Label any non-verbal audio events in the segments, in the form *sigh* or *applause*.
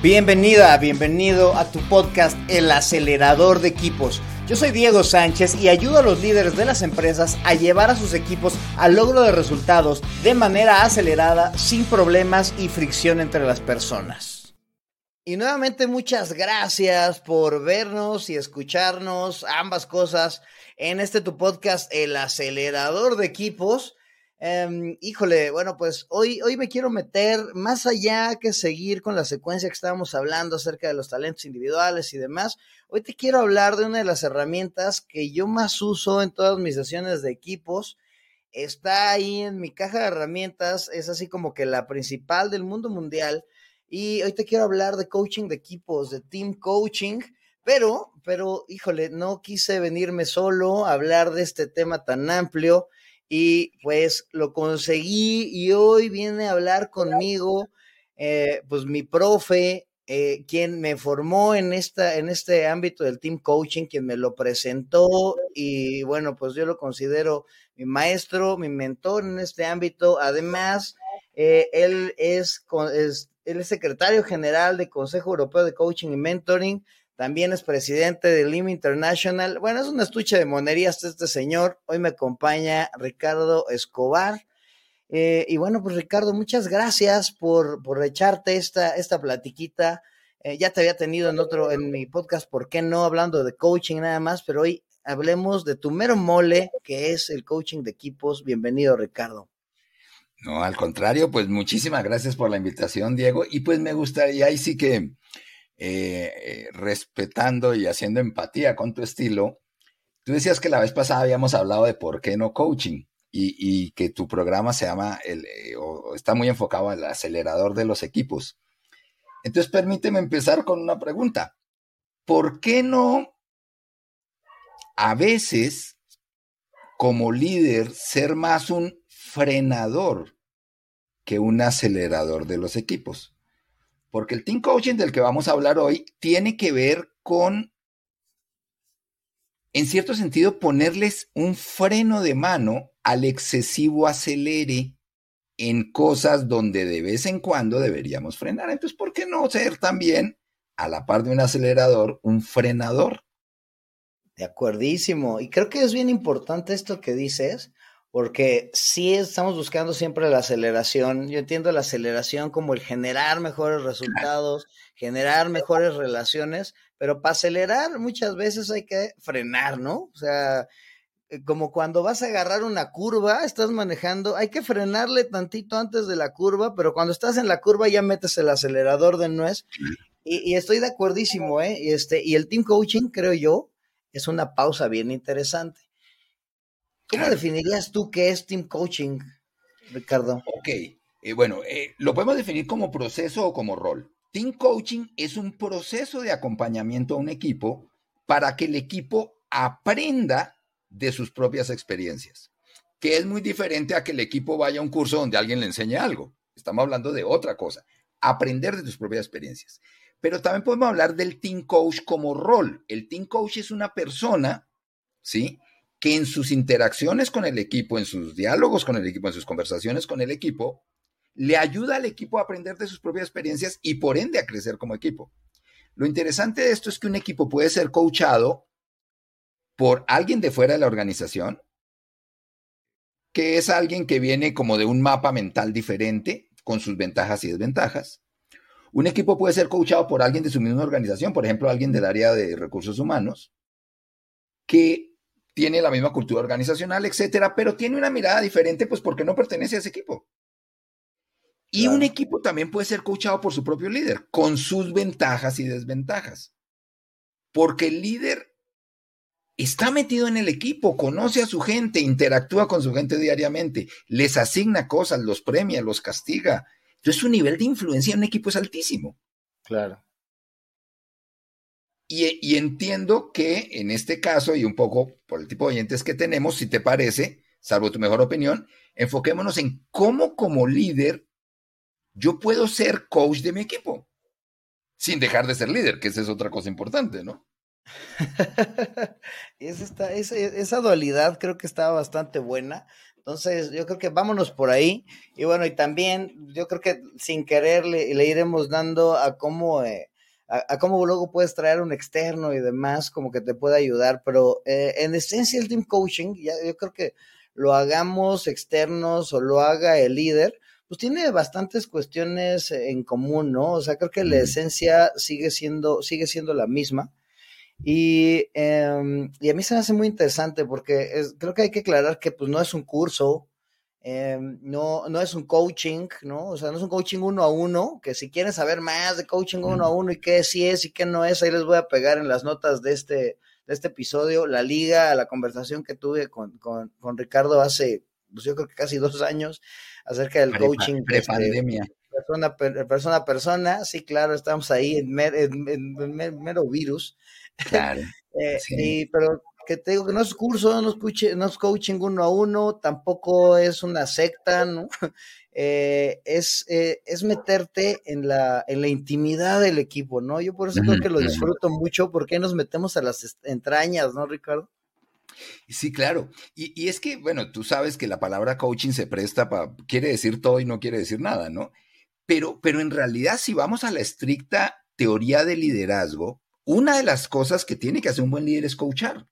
Bienvenida, bienvenido a tu podcast El acelerador de equipos. Yo soy Diego Sánchez y ayudo a los líderes de las empresas a llevar a sus equipos al logro de resultados de manera acelerada, sin problemas y fricción entre las personas. Y nuevamente muchas gracias por vernos y escucharnos ambas cosas en este tu podcast El acelerador de equipos. Em, híjole, bueno, pues hoy, hoy me quiero meter más allá que seguir con la secuencia que estábamos hablando acerca de los talentos individuales y demás. Hoy te quiero hablar de una de las herramientas que yo más uso en todas mis sesiones de equipos. Está ahí en mi caja de herramientas, es así como que la principal del mundo mundial. Y hoy te quiero hablar de coaching de equipos, de team coaching. Pero, pero, híjole, no quise venirme solo a hablar de este tema tan amplio y pues lo conseguí y hoy viene a hablar conmigo, eh, pues mi profe, eh, quien me formó en, esta, en este ámbito del team coaching, quien me lo presentó y bueno, pues yo lo considero mi maestro, mi mentor en este ámbito. Además, eh, él es, es, él es secretario general del Consejo Europeo de Coaching y Mentoring también es presidente de Lim International. Bueno, es una estuche de monerías este señor. Hoy me acompaña Ricardo Escobar. Eh, y bueno, pues Ricardo, muchas gracias por, por echarte esta, esta platiquita. Eh, ya te había tenido en otro, en mi podcast, ¿por qué no? Hablando de coaching nada más, pero hoy hablemos de tu mero mole, que es el coaching de equipos. Bienvenido, Ricardo. No, al contrario, pues muchísimas gracias por la invitación, Diego. Y pues me gustaría, ahí sí que eh, eh, respetando y haciendo empatía con tu estilo, tú decías que la vez pasada habíamos hablado de por qué no coaching y, que tu programa se llama, el, eh, o está muy enfocado al acelerador de los equipos. Entonces, permíteme empezar con una pregunta. ¿Por qué no a veces, como líder, ser más un frenador que un acelerador de los equipos? Porque el team coaching del que vamos a hablar hoy tiene que ver con, en cierto sentido, ponerles un freno de mano al excesivo acelere en cosas donde de vez en cuando deberíamos frenar. Entonces, ¿por qué no ser también, a la par de un acelerador, un frenador? De acuerdísimo. Y creo que es bien importante esto que dices, porque sí estamos buscando siempre la aceleración. Yo entiendo la aceleración como el generar mejores resultados, *laughs* generar mejores relaciones, pero para acelerar muchas veces hay que frenar, ¿no? O sea, eh, como cuando vas a agarrar una curva, estás manejando, hay que frenarle tantito antes de la curva, pero cuando estás en la curva ya metes el acelerador de nuez. Y, y estoy de acuerdísimo, ¿eh? Y, este, y el team coaching, creo yo, es una pausa bien interesante ¿Cómo definirías tú qué es team coaching, Ricardo? Ok, eh, bueno, eh, lo podemos definir como proceso o como rol. Team coaching es un proceso de acompañamiento a un equipo para que el equipo aprenda de sus propias experiencias, que es muy diferente a que el equipo vaya a un curso donde alguien le enseñe algo. Estamos hablando de otra cosa, aprender de tus propias experiencias. Pero también podemos hablar del team coach como rol. El team coach es una persona, ¿sí? Que en sus interacciones con el equipo, en sus diálogos con el equipo, en sus conversaciones con el equipo, le ayuda al equipo a aprender de sus propias experiencias y por ende a crecer como equipo. Lo interesante de esto es que un equipo puede ser coachado por alguien de fuera de la organización, que es alguien que viene como de un mapa mental diferente, con sus ventajas y desventajas. Un equipo puede ser coachado por alguien de su misma organización, por ejemplo, alguien del área de recursos humanos, que tiene la misma cultura organizacional, etcétera, pero tiene una mirada diferente, pues porque no pertenece a ese equipo. Y un equipo también puede ser coachado por su propio líder, con sus ventajas y desventajas. Porque el líder está metido en el equipo, conoce a su gente, interactúa con su gente diariamente, les asigna cosas, los premia, los castiga. Entonces su nivel de influencia en un equipo es altísimo. Claro. Y, entiendo que en este caso, y un poco por el tipo de oyentes que tenemos, si te parece, salvo tu mejor opinión, enfoquémonos en cómo como líder yo puedo ser coach de mi equipo, sin dejar de ser líder, que esa es otra cosa importante, ¿no? *laughs* esa, dualidad creo que está bastante buena Entonces, yo creo que vámonos por ahí. Y bueno, y también yo creo que sin querer le, le iremos dando a cómo, eh, a, cómo luego puedes traer un externo y demás, como que te pueda ayudar. Pero eh, en esencia el team coaching, ya, yo creo que lo hagamos externos o lo haga el líder, pues tiene bastantes cuestiones en común, ¿no? O sea, creo que la esencia sigue siendo, sigue siendo la misma. Y, em, y, a mí se me hace muy interesante porque creo que hay que aclarar que pues no es un curso, em, no, no es un coaching, ¿no? O sea, no es un coaching uno a uno, que si quieren saber más de coaching uno a uno y qué sí es y qué no es, ahí les voy a pegar en las notas de este, de este episodio la liga, la conversación que tuve con, con, con Ricardo hace, pues yo creo que casi dos años, acerca del coaching. Pre este, pandemia. persona, persona a persona, sí, claro, estamos ahí en, mero virus. Claro. *laughs* Eh, pero que te digo que no es curso, no es, no es coaching uno a uno, tampoco es una secta, ¿no? *laughs* Eh, es, eh, es meterte en la, en la intimidad del equipo, ¿no? Yo por eso creo que lo disfruto mucho, porque nos metemos a las entrañas, ¿no, Ricardo? Sí, claro. Y, y, es que, bueno, tú sabes que la palabra coaching se presta para, quiere decir todo y no quiere decir nada, ¿no? Pero, pero en realidad, si vamos a la estricta teoría de liderazgo, una de las cosas que tiene que hacer un buen líder es coachar.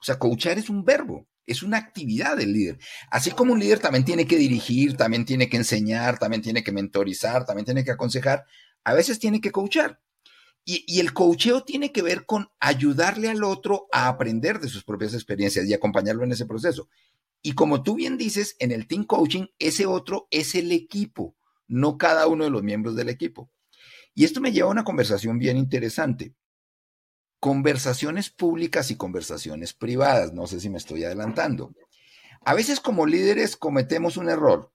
O sea, coachar es un verbo, es una actividad del líder. Así como un líder también tiene que dirigir, también tiene que enseñar, también tiene que mentorizar, también tiene que aconsejar, a veces tiene que coachar. Y, y, el coacheo tiene que ver con ayudarle al otro a aprender de sus propias experiencias y acompañarlo en ese proceso. Y como tú bien dices, en el team coaching, ese otro es el equipo, no cada uno de los miembros del equipo. Y esto me lleva a una conversación bien interesante conversaciones públicas y conversaciones privadas. No sé si me estoy adelantando. A veces como líderes cometemos un error.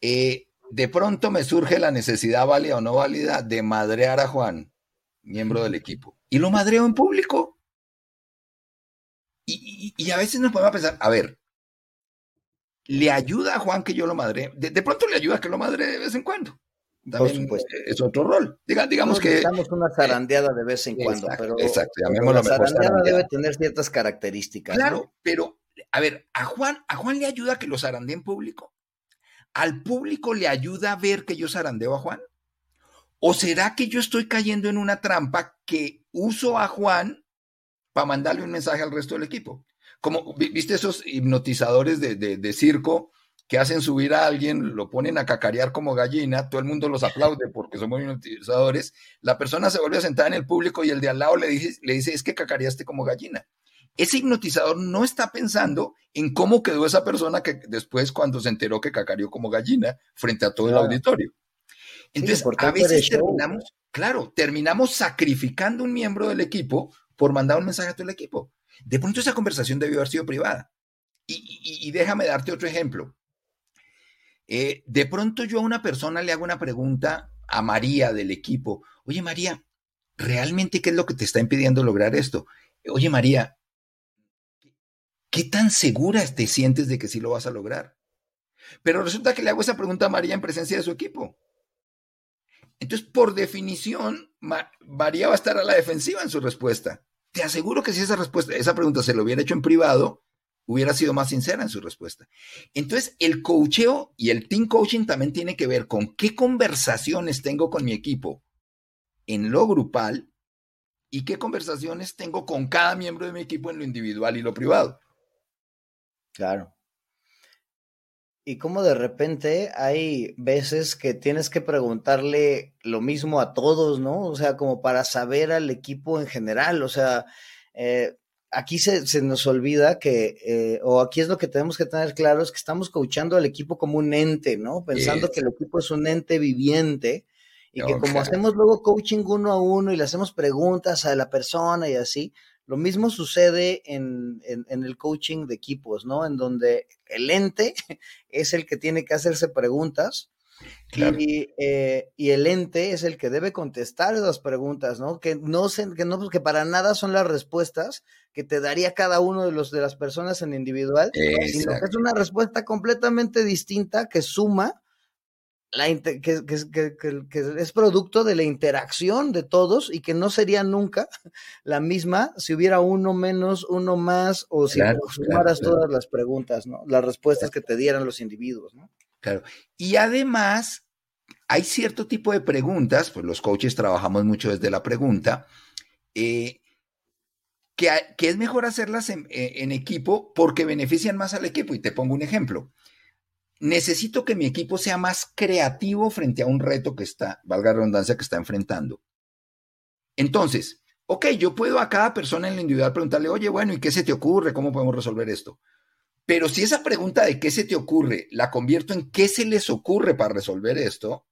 Eh, de pronto me surge la necesidad válida o no válida de madrear a Juan, miembro del equipo. Y lo madreo en público. Y, a veces nos podemos pensar, a ver, ¿le ayuda a Juan que yo lo madre? De, de, pronto le ayuda que lo madre de vez en cuando también es otro rol. Diga, digamos que. Necesitamos una zarandeada de vez en cuando, pero. Exacto, la zarandeada debe tener ciertas características. Claro, pero, a ver, a Juan, a Juan le ayuda que lo zarandee en público. ¿Al público le ayuda a ver que yo zarandeo a Juan? ¿O será que yo estoy cayendo en una trampa que uso a Juan para mandarle un mensaje al resto del equipo? Como, ¿viste esos hipnotizadores de, de, de circo? Que hacen subir a alguien, lo ponen a cacarear como gallina, todo el mundo los aplaude porque son muy hipnotizadores, la persona se vuelve a sentar en el público y el de al lado le dice, le dice es que cacareaste como gallina. Ese hipnotizador no está pensando en cómo quedó esa persona que después cuando se enteró que cacareó como gallina frente a todo el auditorio. Entonces, a veces terminamos, claro, terminamos sacrificando un miembro del equipo por mandar un mensaje a todo el equipo. De pronto esa conversación debió haber sido privada. y déjame darte otro ejemplo. Eh, de pronto yo a una persona le hago una pregunta a María del equipo. Oye, María, ¿realmente qué es lo que te está impidiendo lograr esto? Oye, María, ¿qué tan segura te sientes de que sí lo vas a lograr? Pero resulta que le hago esa pregunta a María en presencia de su equipo. Entonces, por definición, María va a estar a la defensiva en su respuesta. Te aseguro que si esa respuesta, esa pregunta se lo hubiera hecho en privado, hubiera sido más sincera en su respuesta. Entonces, el coacheo y el team coaching también tiene que ver con qué conversaciones tengo con mi equipo en lo grupal y qué conversaciones tengo con cada miembro de mi equipo en lo individual y lo privado. Claro. Y como de repente hay veces que tienes que preguntarle lo mismo a todos, ¿no? O sea, como para saber al equipo en general, o sea, eh, aquí se, se, nos olvida que, eh, o aquí es lo que tenemos que tener claro, es que estamos coachando al equipo como un ente, ¿no? Pensando que el equipo es un ente viviente y que como hacemos luego coaching uno a uno y le hacemos preguntas a la persona y así, lo mismo sucede en, en, en el coaching de equipos, ¿no? En donde el ente *laughs* es el que tiene que hacerse preguntas y, eh, y, el ente es el que debe contestar esas preguntas, ¿no? Que no, se, que no, que para nada son las respuestas que te daría cada uno de los de las personas en individual, sino que es una respuesta completamente distinta que suma que, es producto de la interacción de todos y que no sería nunca *laughs* la misma si hubiera uno menos, uno más, o si sumaras todas las preguntas, ¿no? Las respuestas que te dieran los individuos, ¿no? Claro. Y además, hay cierto tipo de preguntas, pues los coaches trabajamos mucho desde la pregunta, eh, que, es mejor hacerlas en, en equipo porque benefician más al equipo. Y te pongo un ejemplo necesito que mi equipo sea más creativo frente a un reto que está, valga la redundancia, que está enfrentando. Entonces, ok, yo puedo a cada persona en lo individual preguntarle, oye, bueno, ¿y qué se te ocurre? ¿Cómo podemos resolver esto? Pero si esa pregunta de qué se te ocurre la convierto en qué se les ocurre para resolver esto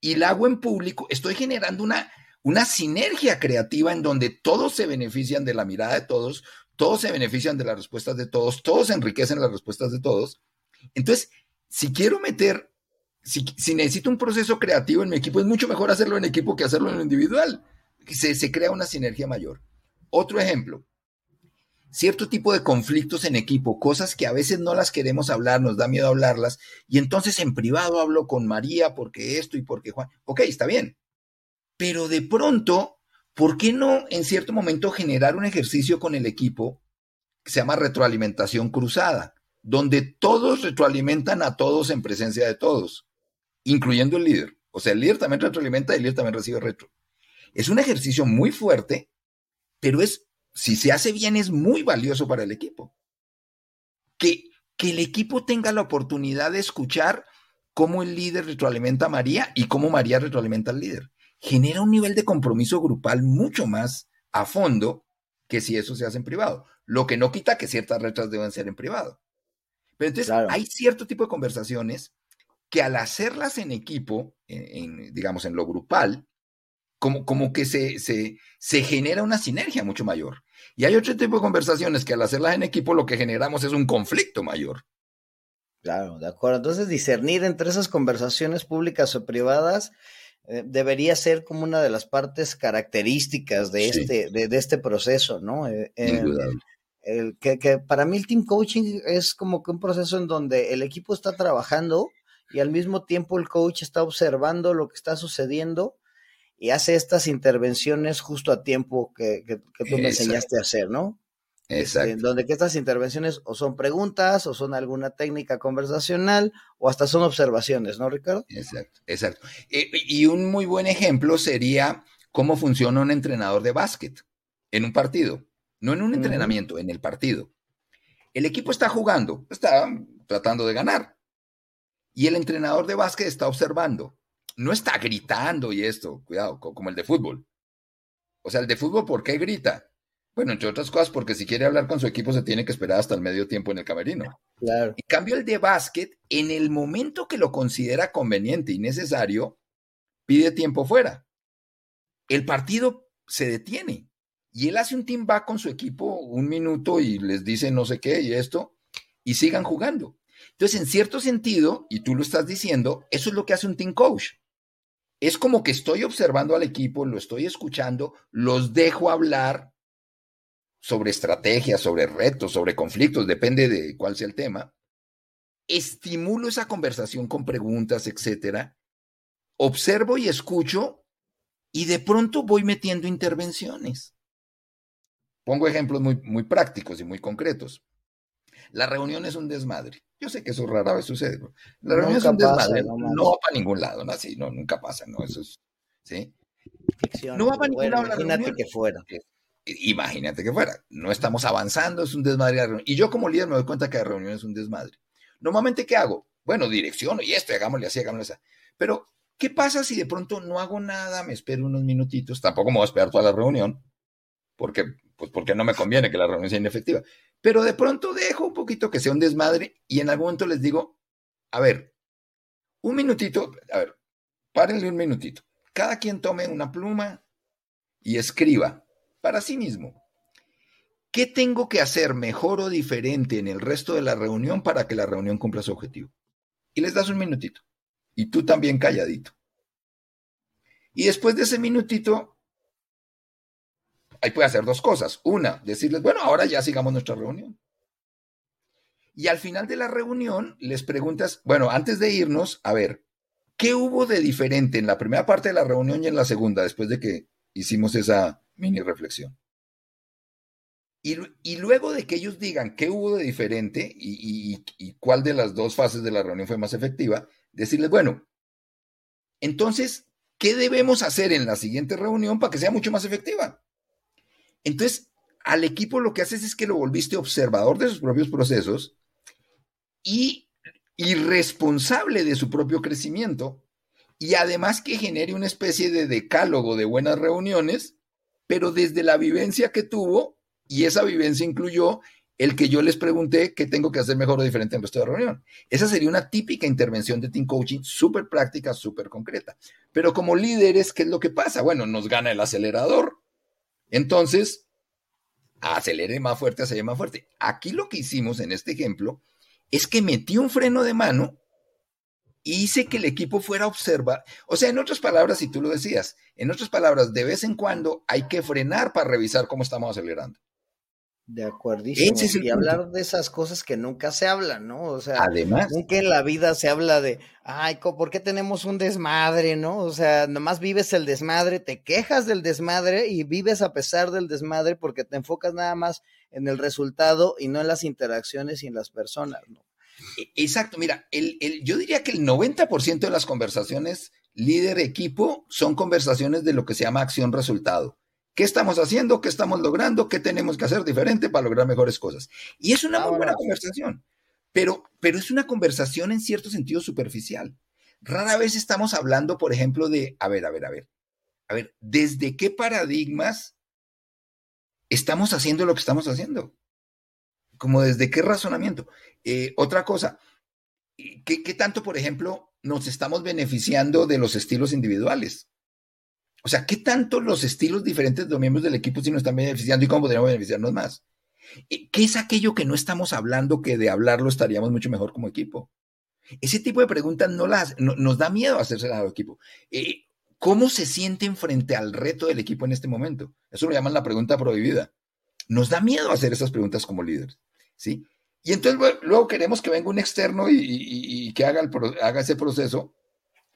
y la hago en público, estoy generando una, una sinergia creativa en donde todos se benefician de la mirada de todos, todos se benefician de las respuestas de todos, todos enriquecen las respuestas de todos. Entonces, si quiero meter, si, necesito un proceso creativo en mi equipo, es mucho mejor hacerlo en equipo que hacerlo en lo individual. Se, se crea una sinergia mayor. Otro ejemplo, cierto tipo de conflictos en equipo, cosas que a veces no las queremos hablar, nos da miedo hablarlas, y entonces en privado hablo con María porque esto y porque Juan. Ok, está bien. Pero de pronto, ¿por qué no en cierto momento generar un ejercicio con el equipo que se llama retroalimentación cruzada? donde todos retroalimentan a todos en presencia de todos, incluyendo el líder. O sea, el líder también retroalimenta y el líder también recibe retro. Es un ejercicio muy fuerte, pero es, si se hace bien, es muy valioso para el equipo. Que, que el equipo tenga la oportunidad de escuchar cómo el líder retroalimenta a María y cómo María retroalimenta al líder. Genera un nivel de compromiso grupal mucho más a fondo que si eso se hace en privado. Lo que no quita que ciertas retras deben ser en privado. Pero entonces hay cierto tipo de conversaciones que al hacerlas en equipo, en, digamos, en lo grupal, como, como que se, se, se, genera una sinergia mucho mayor. Y hay otro tipo de conversaciones que al hacerlas en equipo lo que generamos es un conflicto mayor. Claro, de acuerdo. Entonces, discernir entre esas conversaciones públicas o privadas eh, debería ser como una de las partes características de, este, de, este proceso, ¿no? Eh, el, que, que, para mí el team coaching es como que un proceso en donde el equipo está trabajando y al mismo tiempo el coach está observando lo que está sucediendo y hace estas intervenciones justo a tiempo que, que, tú me enseñaste a hacer, ¿no? Este, Exacto. donde que estas intervenciones o son preguntas o son alguna técnica conversacional o hasta son observaciones, ¿no, Ricardo? Exacto, exacto. Eh, y un muy buen ejemplo sería cómo funciona un entrenador de básquet en un partido no en un entrenamiento, en el partido. El equipo está jugando, está tratando de ganar. Y el entrenador de básquet está observando. No está gritando y esto, cuidado, como el de fútbol. O sea, el de fútbol, ¿por qué grita? Bueno, entre otras cosas, porque si quiere hablar con su equipo se tiene que esperar hasta el medio tiempo en el camerino. Claro. En cambio, el de básquet, en el momento que lo considera conveniente y necesario, pide tiempo fuera. El partido se detiene. Y él hace un team back con su equipo un minuto y les dice no sé qué y esto, y sigan jugando. Entonces, en cierto sentido, y tú lo estás diciendo, eso es lo que hace un team coach. Es como que estoy observando al equipo, lo estoy escuchando, los dejo hablar sobre estrategias, sobre retos, sobre conflictos, depende de cuál sea el tema. Estimulo esa conversación con preguntas, etcétera. Observo y escucho y de pronto voy metiendo intervenciones. Pongo ejemplos muy, muy prácticos y muy concretos. La reunión es un desmadre. Yo sé que eso rara vez sucede. La reunión es un desmadre. no, va para ningún lado, no, así, no, nunca pasa, ¿no? Eso es, ¿sí? no va para ningún lado. Imagínate que fuera. Imagínate que fuera. No estamos avanzando, es un desmadre la reunión. Y yo como líder me doy cuenta que la reunión es un desmadre. Normalmente, ¿qué hago? Bueno, dirección y esto, hagámosle así, hagámosle así. Pero, ¿qué pasa si de pronto no hago nada, me espero unos minutitos? Tampoco me voy a esperar toda la reunión, porque pues porque no me conviene que la reunión sea inefectiva. Pero de pronto dejo un poquito que sea un desmadre y en algún momento les digo, a ver, un minutito, a ver, párenle un minutito. Cada quien tome una pluma y escriba para sí mismo. ¿Qué tengo que hacer mejor o diferente en el resto de la reunión para que la reunión cumpla su objetivo? Y les das un minutito. Y tú también calladito. Y después de ese minutito, ahí puede hacer dos cosas. Una, decirles, bueno, ahora ya sigamos nuestra reunión. Y al final de la reunión les preguntas, bueno, antes de irnos, a ver, ¿qué hubo de diferente en la primera parte de la reunión y en la segunda, después de que hicimos esa mini reflexión? Y, luego de que ellos digan qué hubo de diferente y, cuál de las dos fases de la reunión fue más efectiva, decirles, bueno, entonces, ¿qué debemos hacer en la siguiente reunión para que sea mucho más efectiva? Entonces, al equipo lo que haces es que lo volviste observador de sus propios procesos y, responsable de su propio crecimiento, y además que genere una especie de decálogo de buenas reuniones, pero desde la vivencia que tuvo y esa vivencia incluyó el que yo les pregunté qué tengo que hacer mejor o diferente en resto de reunión. Esa sería una típica intervención de team coaching, súper práctica, súper concreta. Pero como líderes, ¿qué es lo que pasa? Bueno, nos gana el acelerador. Entonces, acelere más fuerte, acelere más fuerte. Aquí lo que hicimos en este ejemplo es que metí un freno de mano y hice que el equipo fuera a observar. O sea, en otras palabras, si tú lo decías, en otras palabras, de vez en cuando hay que frenar para revisar cómo estamos acelerando. De acuerdísimo. y hablar de esas cosas que nunca se hablan, ¿no? O sea, Además, nunca en la vida se habla de, ay, ¿por qué tenemos un desmadre, no? O sea, nomás vives el desmadre, te quejas del desmadre y vives a pesar del desmadre porque te enfocas nada más en el resultado y no en las interacciones y en las personas, ¿no? E, exacto, mira, el, el, yo diría que el 90% de las conversaciones líder-equipo son conversaciones de lo que se llama acción-resultado. ¿Qué estamos haciendo? ¿Qué estamos logrando? ¿Qué tenemos que hacer diferente para lograr mejores cosas? Y es una muy buena conversación, pero, pero es una conversación en cierto sentido superficial. Rara vez estamos hablando, por ejemplo, de, a ver, a ver, a ver, a ver, ¿desde qué paradigmas estamos haciendo lo que estamos haciendo? Como desde qué razonamiento. Eh, otra cosa, ¿qué, ¿qué tanto, por ejemplo, nos estamos beneficiando de los estilos individuales? O sea, ¿qué tanto los estilos diferentes de los miembros del equipo sí nos están beneficiando y cómo podríamos beneficiarnos más? ¿Qué es aquello que no estamos hablando que de hablarlo estaríamos mucho mejor como equipo? Ese tipo de preguntas no las, nos da miedo hacerse al equipo. Eh, ¿Cómo se sienten frente al reto del equipo en este momento? Eso lo llaman la pregunta prohibida. Nos da miedo hacer esas preguntas como líderes, ¿sí? Y entonces luego queremos que venga un externo y, que haga, haga ese proceso.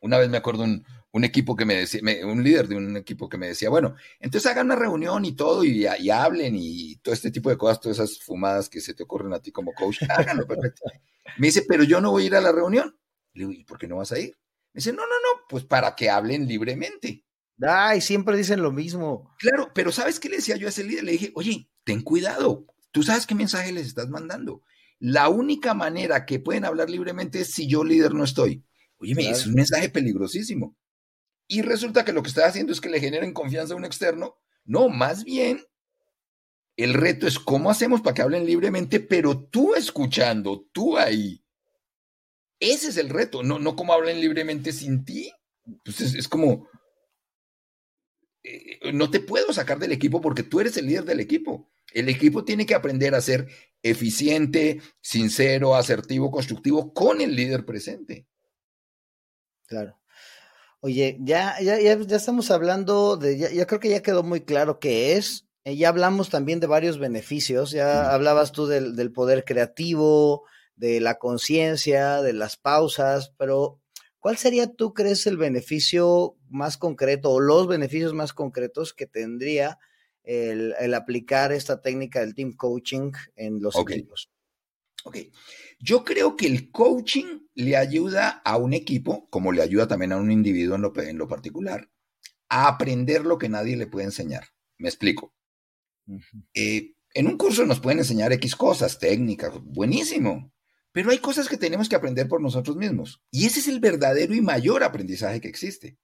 Una vez me acuerdo un, un equipo que me decía, un líder de un equipo que me decía, bueno, entonces hagan una reunión y todo y, hablen y todo este tipo de cosas, todas esas fumadas que se te ocurren a ti como coach, háganlo perfecto. Me dice, pero yo no voy a ir a la reunión. Le digo, ¿y por qué no vas a ir? Me dice, no, no, no, pues para que hablen libremente. Ay, siempre dicen lo mismo. Claro, pero ¿sabes qué le decía yo a ese líder? Le dije, oye, ten cuidado, tú sabes qué mensaje les estás mandando. La única manera que pueden hablar libremente es si yo líder no estoy. Oye, es un mensaje peligrosísimo y resulta que lo que está haciendo es que le generen confianza a un externo. No, más bien, el reto es cómo hacemos para que hablen libremente, pero tú escuchando, tú ahí. Ese es el reto, no, no cómo hablen libremente sin ti. Pues es, como, eh, no te puedo sacar del equipo porque tú eres el líder del equipo. El equipo tiene que aprender a ser eficiente, sincero, asertivo, constructivo con el líder presente. Claro. Oye, ya, ya, ya, estamos hablando de, ya, creo que ya quedó muy claro qué es. Eh, ya hablamos también de varios beneficios. Ya hablabas tú del, del poder creativo, de la conciencia, de las pausas, pero ¿cuál sería, tú crees, el beneficio más concreto o los beneficios más concretos que tendría el, el aplicar esta técnica del team coaching en los equipos? Ok. Yo creo que el coaching le ayuda a un equipo, como le ayuda también a un individuo en lo, en lo particular, a aprender lo que nadie le puede enseñar. Me explico. Eh, en un curso nos pueden enseñar X cosas, técnicas, buenísimo, pero hay cosas que tenemos que aprender por nosotros mismos. Y ese es el verdadero y mayor aprendizaje que existe.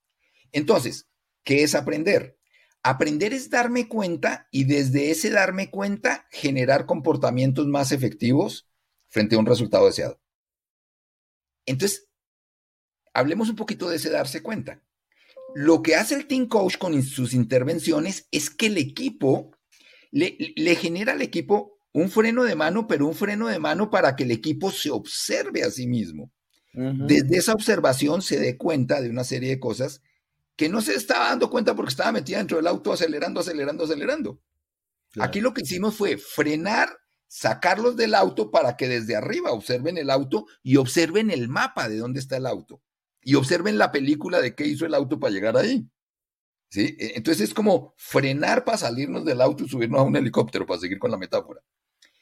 Entonces, ¿qué es aprender? Aprender es darme cuenta y desde ese darme cuenta generar comportamientos más efectivos frente a un resultado deseado. Entonces, hablemos un poquito de ese darse cuenta. Lo que hace el team coach con sus intervenciones es que el equipo le, genera al equipo un freno de mano, pero un freno de mano para que el equipo se observe a sí mismo. Desde esa observación se dé cuenta de una serie de cosas que no se estaba dando cuenta porque estaba metida dentro del auto acelerando, acelerando, acelerando. Aquí lo que hicimos fue frenar sacarlos del auto para que desde arriba observen el auto y observen el mapa de dónde está el auto. y observen la película de qué hizo el auto para llegar ahí. ¿Sí? E, entonces es como frenar para salirnos del auto y subirnos a un helicóptero, para seguir con la metáfora.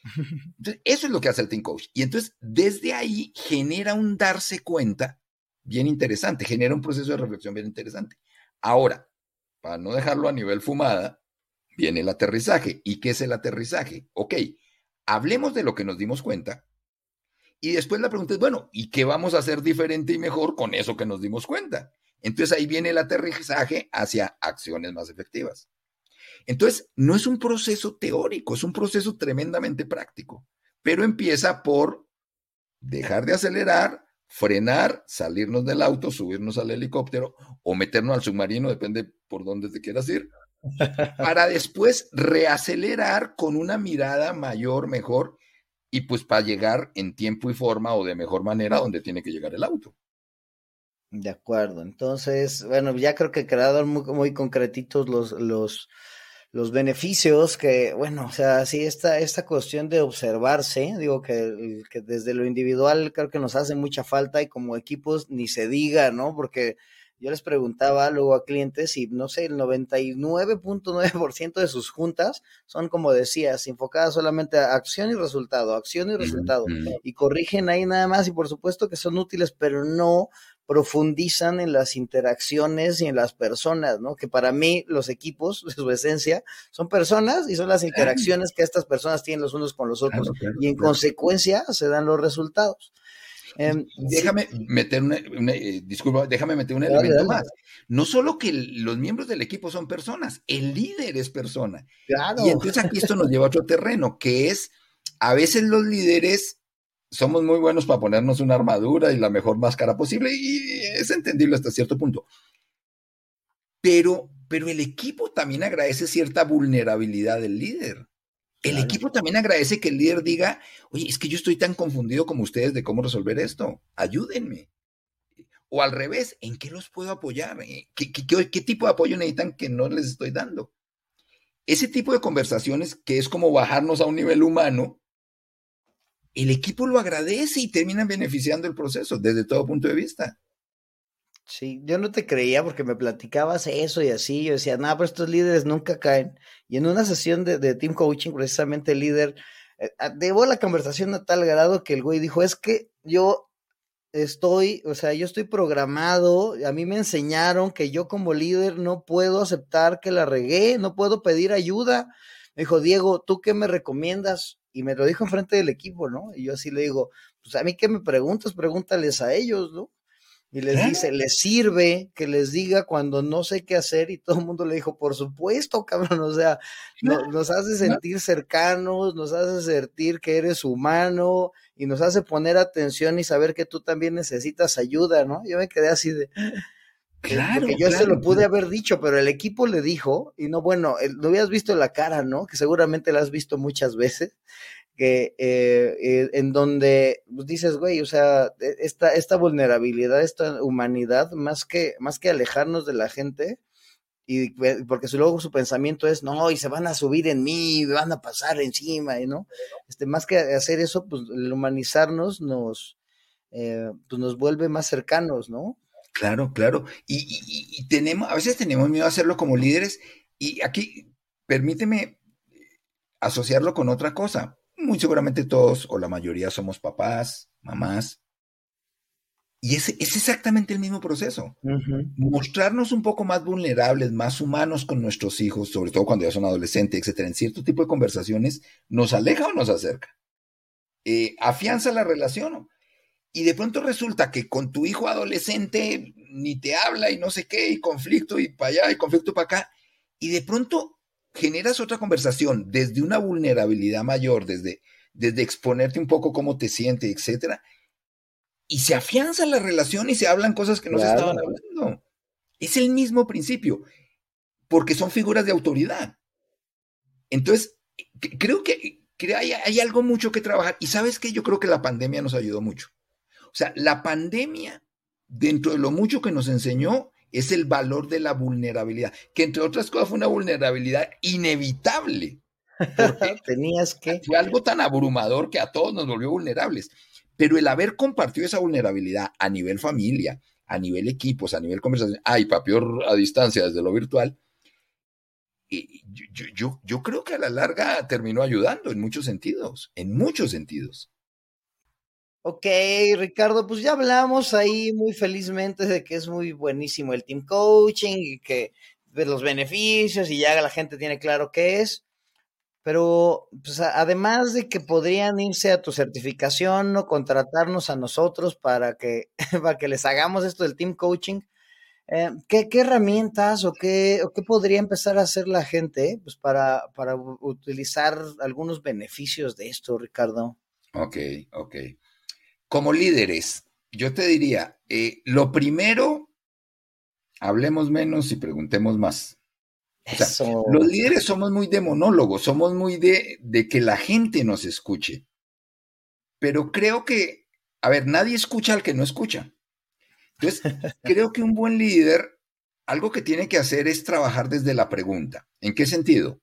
*laughs* Entonces, eso es lo que hace el Team Coach. Y entonces, desde ahí genera un darse cuenta bien interesante, genera un proceso de reflexión bien interesante. Ahora, para no dejarlo a nivel fumada, viene el aterrizaje. ¿Y qué es el aterrizaje? Ok, hablemos de lo que nos dimos cuenta. Y después la pregunta es, bueno, ¿y qué vamos a hacer diferente y mejor con eso que nos dimos cuenta? Entonces ahí viene el aterrizaje hacia acciones más efectivas. Entonces, no es un proceso teórico, es un proceso tremendamente práctico, pero empieza por dejar de acelerar, frenar, salirnos del auto, subirnos al helicóptero o meternos al submarino, depende por dónde te quieras ir, para después reacelerar con una mirada mayor, mejor, y pues para llegar en tiempo y forma o de mejor manera donde tiene que llegar el auto. De acuerdo, entonces, bueno, ya creo que quedaron muy, muy concretitos los, los, los beneficios que, bueno, o sea, sí, esta, esta cuestión de observarse, digo que, que, desde lo individual creo que nos hace mucha falta y como equipos ni se diga, ¿no? Porque yo les preguntaba luego a clientes y no sé, el 99.9% de sus juntas son, como decías, enfocadas solamente a acción y resultado, acción y resultado, y corrigen ahí nada más y por supuesto que son útiles, pero no profundizan en las interacciones y en las personas, ¿no? Que para mí los equipos, de *laughs* su esencia, son personas y son las interacciones que estas personas tienen los unos con los otros y en consecuencia se dan los resultados. Em, déjame meter una, eh, disculpa, déjame meter un elemento más. No solo que los miembros del equipo son personas, el líder es persona. Y entonces aquí esto nos lleva a otro terreno, que es a veces los líderes somos muy buenos para ponernos una armadura y la mejor máscara posible, y es entendible hasta cierto punto. Pero, pero el equipo también agradece cierta vulnerabilidad del líder. El equipo también agradece que el líder diga, oye, es que yo estoy tan confundido como ustedes de cómo resolver esto, ayúdenme. O al revés, ¿en qué los puedo apoyar? Eh, ¿Qué, qué tipo de apoyo necesitan que no les estoy dando? Ese tipo de conversaciones que es como bajarnos a un nivel humano, el equipo lo agradece y terminan beneficiando el proceso desde todo punto de vista. Sí, yo no te creía porque me platicabas eso y así. Yo decía, nada, pero estos líderes nunca caen. Y en una sesión de, de team coaching, precisamente el líder eh, llevó la conversación a tal grado que el güey dijo: Es que yo estoy, o sea, yo estoy programado. A mí me enseñaron que yo, como líder, no puedo aceptar que la regué, no puedo pedir ayuda. Me dijo, Diego, ¿tú qué me recomiendas? y me lo dijo enfrente del equipo, ¿no? Y yo así le digo, pues a mí que me preguntas, pregúntales a ellos, ¿no? Y les dice, ¿les sirve que les diga cuando no sé qué hacer? Y todo el mundo le dijo, por supuesto, cabrón, o sea, nos hace sentir cercanos, nos hace sentir que eres humano y nos hace poner atención y saber que tú también necesitas ayuda, ¿no? Yo me quedé así de, Claro. yo se lo pude haber dicho, pero el equipo le dijo, y no, bueno, lo habías visto la cara, ¿no? Que seguramente la has visto muchas veces, que eh, eh, en donde pues, dices, güey, o sea, e, esta, esta vulnerabilidad, esta humanidad, más que, más que alejarnos de la gente, y porque luego su pensamiento es, no, y se van a subir en mí, van a pasar encima, y no, este, más que hacer eso, pues el humanizarnos nos, eh, pues nos vuelve más cercanos, ¿no? Claro, claro. Y, tenemos, a veces tenemos miedo a hacerlo como líderes. Y aquí, permíteme asociarlo con otra cosa. Muy seguramente todos o la mayoría somos papás, mamás. Y es, es exactamente el mismo proceso. Mostrarnos un poco más vulnerables, más humanos con nuestros hijos, sobre todo cuando ya son adolescentes, etcétera, en cierto tipo de conversaciones, ¿nos aleja o nos acerca? Eh, afianza la relación y de pronto resulta que con tu hijo adolescente ni te habla y no sé qué, y conflicto y para allá y conflicto para acá, y de pronto generas otra conversación desde una vulnerabilidad mayor, desde, desde exponerte un poco cómo te sientes, etcétera, y se afianza la relación y se hablan cosas que no se estaban hablando. Es el mismo principio, porque son figuras de autoridad. Entonces, creo que, hay, hay algo mucho que trabajar, y sabes que yo creo que la pandemia nos ayudó mucho o sea, la pandemia, dentro de lo mucho que nos enseñó, es el valor de la vulnerabilidad, que entre otras cosas fue una vulnerabilidad inevitable. Porque *laughs* Tenías que. Fue algo tan abrumador que a todos nos volvió vulnerables. Pero el haber compartido esa vulnerabilidad a nivel familia, a nivel equipos, a nivel conversación, y para peor a distancia desde lo virtual, y yo, yo, yo creo que a la larga terminó ayudando en muchos sentidos, en muchos sentidos. Ok, Ricardo, pues ya hablamos ahí muy felizmente de que es muy buenísimo el team coaching y que de los beneficios y ya la gente tiene claro qué es. Pero pues, además de que podrían irse a tu certificación o contratarnos a nosotros para que, *laughs* para que les hagamos esto del team coaching, eh, ¿qué, herramientas o qué, o qué podría empezar a hacer la gente pues, para, para utilizar algunos beneficios de esto, Ricardo? Ok, ok. Como líderes, yo te diría, eh, lo primero, hablemos menos y preguntemos más. los líderes somos muy de monólogos, somos muy de, de que la gente nos escuche. Pero creo que, a ver, nadie escucha al que no escucha. Entonces, *laughs* creo que un buen líder, algo que tiene que hacer es trabajar desde la pregunta. ¿En qué sentido?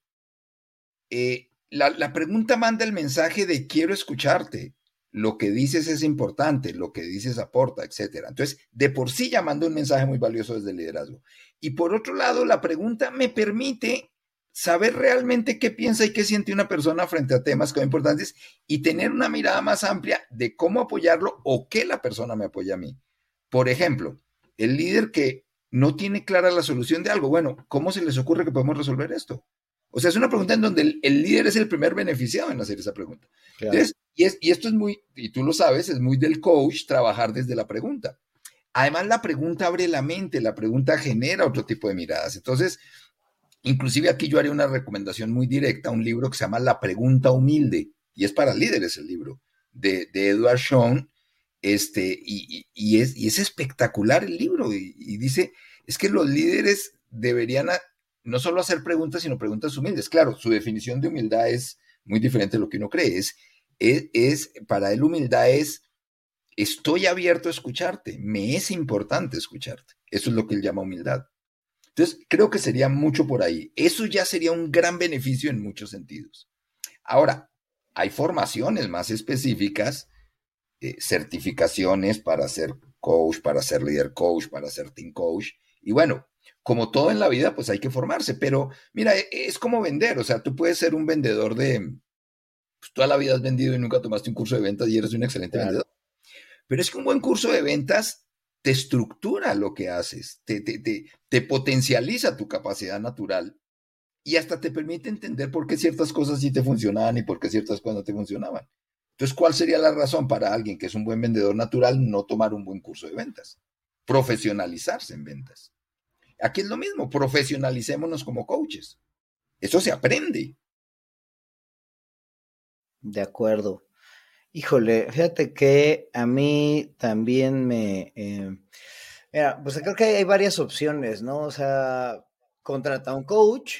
Eh, la, la, pregunta manda el mensaje de quiero escucharte, lo que dices es importante, lo que dices aporta, etc. Entonces, de por sí ya manda un mensaje muy valioso desde el liderazgo. Y por otro lado, la pregunta me permite saber realmente qué piensa y qué siente una persona frente a temas que son importantes y tener una mirada más amplia de cómo apoyarlo o qué la persona me apoya a mí. Por ejemplo, el líder que no tiene clara la solución de algo, bueno, ¿cómo se les ocurre que podemos resolver esto? O sea, es una pregunta en donde el, líder es el primer beneficiado en hacer esa pregunta. y, y esto es muy, y tú lo sabes, es muy del coach trabajar desde la pregunta. Además, la pregunta abre la mente, la pregunta genera otro tipo de miradas. Entonces, inclusive aquí yo haría una recomendación muy directa, un libro que se llama La pregunta humilde, y es para líderes el libro, de, Edward Sean, este, y, es, y es espectacular el libro, y, dice, es que los líderes deberían no solo hacer preguntas, sino preguntas humildes. Claro, su definición de humildad es muy diferente de lo que uno cree. Es, es, para él humildad es, estoy abierto a escucharte, me es importante escucharte. Eso es lo que él llama humildad. Entonces, creo que sería mucho por ahí. Eso ya sería un gran beneficio en muchos sentidos. Ahora, hay formaciones más específicas, eh, certificaciones para ser coach, para ser líder coach, para ser team coach. Y bueno, como todo en la vida, pues hay que formarse, pero mira, e, es como vender, o sea, tú puedes ser un vendedor de, pues toda la vida has vendido y nunca tomaste un curso de ventas y eres un excelente vendedor. Pero es que un buen curso de ventas te estructura lo que haces, te, te, te, te potencializa tu capacidad natural y hasta te permite entender por qué ciertas cosas sí te funcionaban y por qué ciertas cosas no te funcionaban. Entonces, ¿cuál sería la razón para alguien que es un buen vendedor natural no tomar un buen curso de ventas? Profesionalizarse en ventas. Aquí es lo mismo, profesionalicémonos como coaches. Eso se aprende. De acuerdo. Híjole, fíjate que a mí también me... Eh, mira, pues creo que hay varias opciones, ¿no? O sea, contrata a un coach,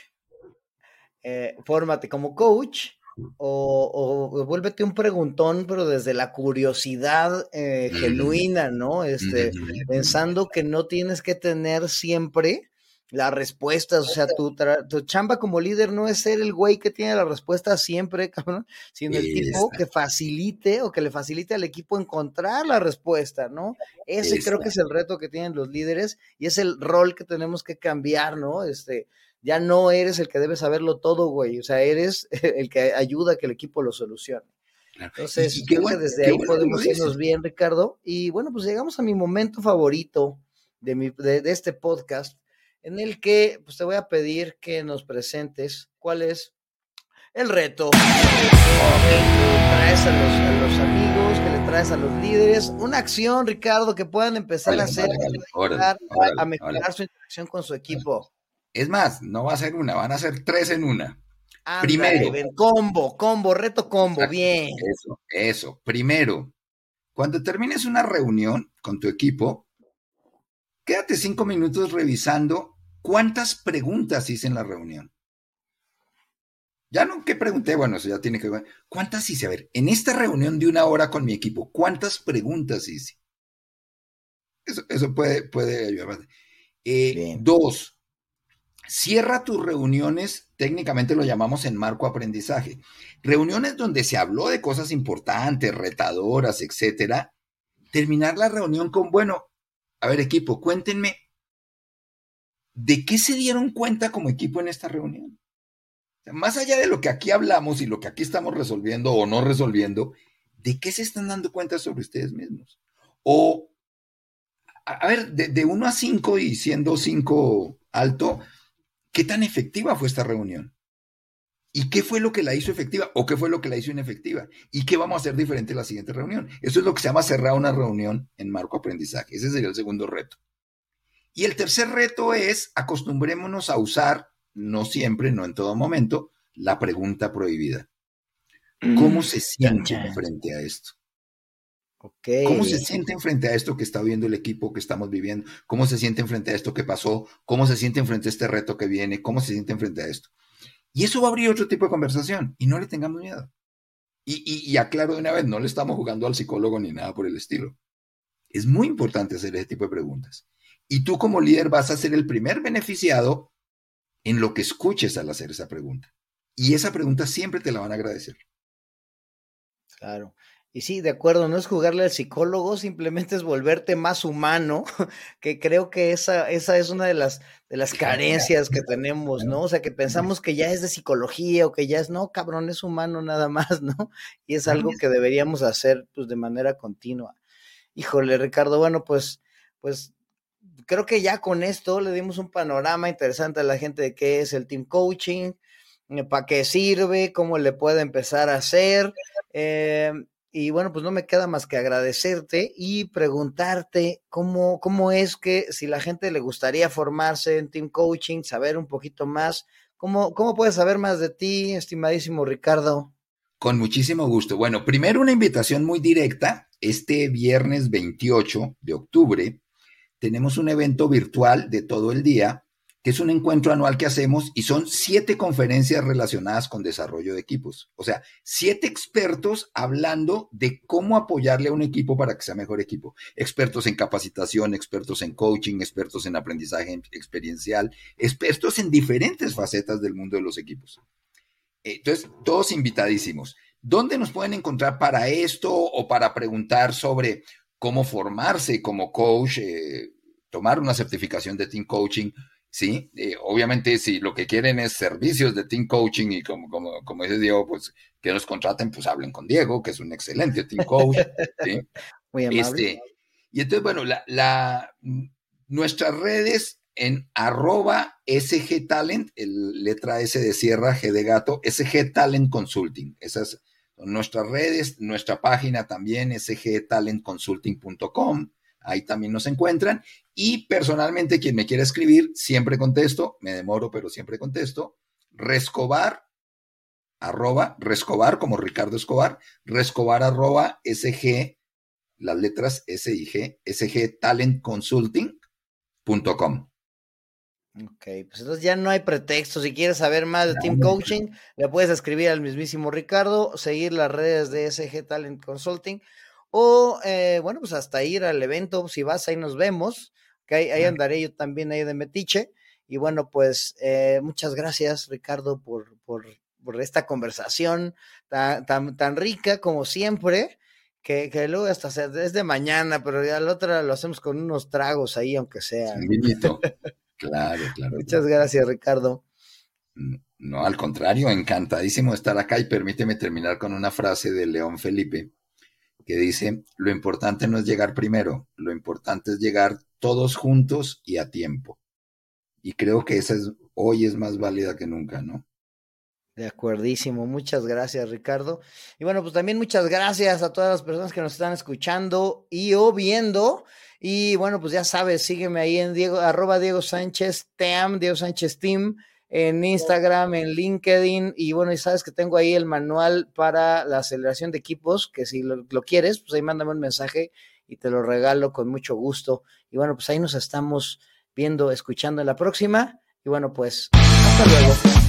eh, fórmate como coach o, o, vuélvete un preguntón, pero desde la curiosidad eh, genuina, ¿no? Este, pensando que no tienes que tener siempre las respuestas, o sea, tu, tu, chamba como líder no es ser el güey que tiene la respuesta siempre, *laughs* cabrón, sino el tipo que facilite o que le facilite al equipo encontrar la respuesta, ¿no? Ese creo que es el reto que tienen los líderes y es el rol que tenemos que cambiar, ¿no? Este, ya no eres el que debe saberlo todo, güey. O sea, eres *laughs* el que ayuda a que el equipo lo solucione. Entonces, creo que desde ahí podemos irnos bien, Ricardo. Y bueno, pues llegamos a mi momento favorito de, mi, de, este podcast, en el que pues, te voy a pedir que nos presentes cuál es el reto que traes a los, amigos, que le traes a los líderes. Una acción, Ricardo, que puedan empezar a hacer a mejorar su interacción con su equipo. Es más, no va a ser una, van a ser tres en una. Primero. combo, combo, reto combo, bien. Eso, eso. Primero, cuando termines una reunión con tu equipo, quédate cinco minutos revisando cuántas preguntas hice en la reunión. Ya no que pregunté, bueno, eso ya tiene que ver. ¿Cuántas hice? A ver, en esta reunión de una hora con mi equipo, ¿cuántas preguntas hice? Eso, puede, puede ayudar. Eh, dos, Cierra tus reuniones, técnicamente lo llamamos en marco aprendizaje. Reuniones donde se habló de cosas importantes, retadoras, etcétera. Terminar la reunión con, bueno, a ver equipo, cuéntenme, ¿de qué se dieron cuenta como equipo en esta reunión? más allá de lo que aquí hablamos y lo que aquí estamos resolviendo o no resolviendo, ¿de qué se están dando cuenta sobre ustedes mismos? O, a, ver, de, 1 a 5 y siendo 5 alto, ¿qué tan efectiva fue esta reunión? ¿Y qué fue lo que la hizo efectiva o qué fue lo que la hizo inefectiva? ¿Y qué vamos a hacer diferente en la siguiente reunión? Eso es lo que se llama cerrar una reunión en marco aprendizaje. Ese sería el segundo reto. Y el tercer reto es acostumbrémonos a usar, no siempre, no en todo momento, la pregunta prohibida. ¿Cómo mm, se sienten frente a esto? ¿Cómo se sienten frente a esto que está viendo el equipo que estamos viviendo? ¿Cómo se sienten frente a esto que pasó? ¿Cómo se sienten frente a este reto que viene? ¿Cómo se sienten frente a esto? Y eso va a abrir otro tipo de conversación y no le tengamos miedo. Y, y, aclaro de una vez, no le estamos jugando al psicólogo ni nada por el estilo. Es muy importante hacer ese tipo de preguntas. Y tú como líder vas a ser el primer beneficiado en lo que escuches al hacer esa pregunta. Y esa pregunta siempre te la van a agradecer. Claro. Y sí, de acuerdo, no es jugarle al psicólogo, simplemente es volverte más humano, *laughs* que creo que esa, esa es una de las, de las carencias que tenemos, ¿no? O sea, que pensamos que ya es de psicología o que ya es, no, cabrón, es humano nada más, *laughs* ¿no? Y es algo que deberíamos hacer pues de manera continua. Híjole, Ricardo, bueno, pues, pues creo que ya con esto le dimos un panorama interesante a la gente de qué es el team coaching, eh, para qué sirve, cómo le puede empezar a hacer. Eh, y bueno, pues no me queda más que agradecerte y preguntarte cómo, cómo es que si la gente le gustaría formarse en team coaching, saber un poquito más, ¿cómo, cómo puedes saber más de ti, estimadísimo Ricardo? Con muchísimo gusto. Bueno, primero una invitación muy directa. Este viernes 28 de octubre tenemos un evento virtual de todo el día que es un encuentro anual que hacemos y son siete conferencias relacionadas con desarrollo de equipos. O sea, siete expertos hablando de cómo apoyarle a un equipo para que sea mejor equipo. Expertos en capacitación, expertos en coaching, expertos en aprendizaje experiencial, expertos en diferentes facetas del mundo de los equipos. Entonces, todos invitadísimos. ¿Dónde nos pueden encontrar para esto o para preguntar sobre cómo formarse como coach, eh, tomar una certificación de team coaching? ¿Sí? Eh, obviamente, si lo que quieren es servicios de team coaching y como, como, como dice Diego, pues que nos contraten, pues hablen con Diego, que es un excelente team coach, ¿sí? *laughs* Muy amable. Este, y entonces, bueno, la, la, nuestras redes en arroba SG Talent, el letra S de sierra, G de gato, SG Talent Consulting. Esas son nuestras redes, nuestra página también, sgtalentconsulting.com ahí también nos encuentran. Y personalmente, quien me quiera escribir, siempre contesto, me demoro, pero siempre contesto. Rescobar, arroba, rescobar, como Ricardo Escobar, rescobar arroba sg, las letras S y G, sgtalentconsulting.com. Ok, pues entonces ya no hay pretexto. Si quieres saber más de Team Coaching, le puedes escribir al mismísimo Ricardo, seguir las redes de SG Talent Consulting o, eh, bueno, pues hasta ir al evento, si vas, ahí nos vemos, que ahí, andaré yo también ahí de Metiche. Y bueno, pues eh, muchas gracias, Ricardo, por, por, por esta conversación tan, tan, tan, rica como siempre, que, que luego hasta se, es de mañana, pero ya la otra lo hacemos con unos tragos ahí, aunque sea. *laughs* claro, claro. Muchas gracias, Ricardo. No, al contrario, encantadísimo de estar acá y permíteme terminar con una frase de León Felipe que dice, lo importante no es llegar primero, lo importante es llegar todos juntos y a tiempo. Y creo que esa es, hoy es más válida que nunca, ¿no? De acuerdísimo, muchas gracias Ricardo. Y bueno, pues también muchas gracias a todas las personas que nos están escuchando y o viendo. Y bueno, pues ya sabes, sígueme ahí en Diego, arroba Diego Sánchez Team, Diego Sánchez Team en Instagram, en LinkedIn, y bueno, y sabes que tengo ahí el manual para la aceleración de equipos, que si lo, quieres, pues ahí mándame un mensaje y te lo regalo con mucho gusto. Y bueno, pues ahí nos estamos viendo, escuchando en la próxima, y bueno, pues hasta luego.